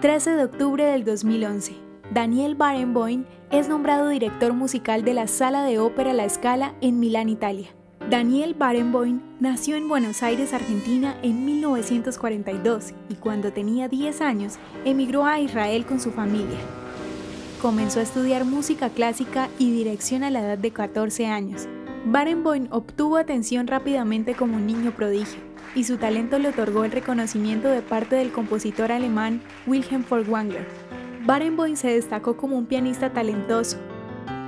13 de octubre del 2011. Daniel Barenboim es nombrado director musical de la Sala de Ópera La Scala en Milán, Italia. Daniel Barenboim nació en Buenos Aires, Argentina, en 1942 y cuando tenía 10 años emigró a Israel con su familia. Comenzó a estudiar música clásica y dirección a la edad de 14 años. Barenboim obtuvo atención rápidamente como un niño prodigio y su talento le otorgó el reconocimiento de parte del compositor alemán Wilhelm Furtwängler. Barenboim se destacó como un pianista talentoso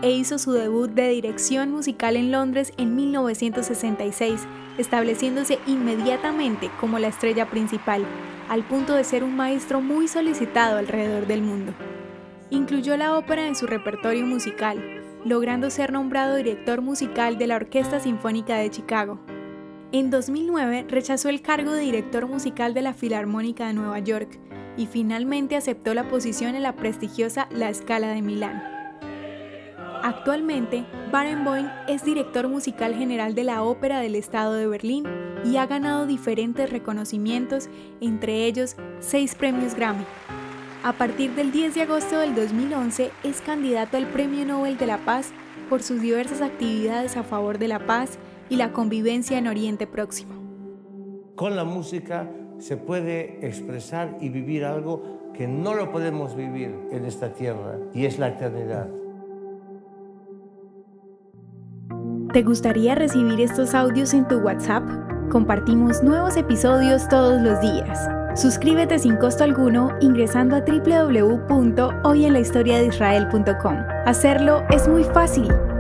e hizo su debut de dirección musical en Londres en 1966, estableciéndose inmediatamente como la estrella principal, al punto de ser un maestro muy solicitado alrededor del mundo. Incluyó la ópera en su repertorio musical, logrando ser nombrado director musical de la Orquesta Sinfónica de Chicago. En 2009 rechazó el cargo de director musical de la Filarmónica de Nueva York y finalmente aceptó la posición en la prestigiosa La Scala de Milán. Actualmente, Barenboim es director musical general de la Ópera del Estado de Berlín y ha ganado diferentes reconocimientos, entre ellos seis premios Grammy. A partir del 10 de agosto del 2011 es candidato al Premio Nobel de la Paz por sus diversas actividades a favor de la paz y la convivencia en Oriente Próximo. Con la música se puede expresar y vivir algo que no lo podemos vivir en esta tierra y es la eternidad. ¿Te gustaría recibir estos audios en tu WhatsApp? Compartimos nuevos episodios todos los días. Suscríbete sin costo alguno ingresando a www.hoyenlahistoriadeisrael.com. Hacerlo es muy fácil.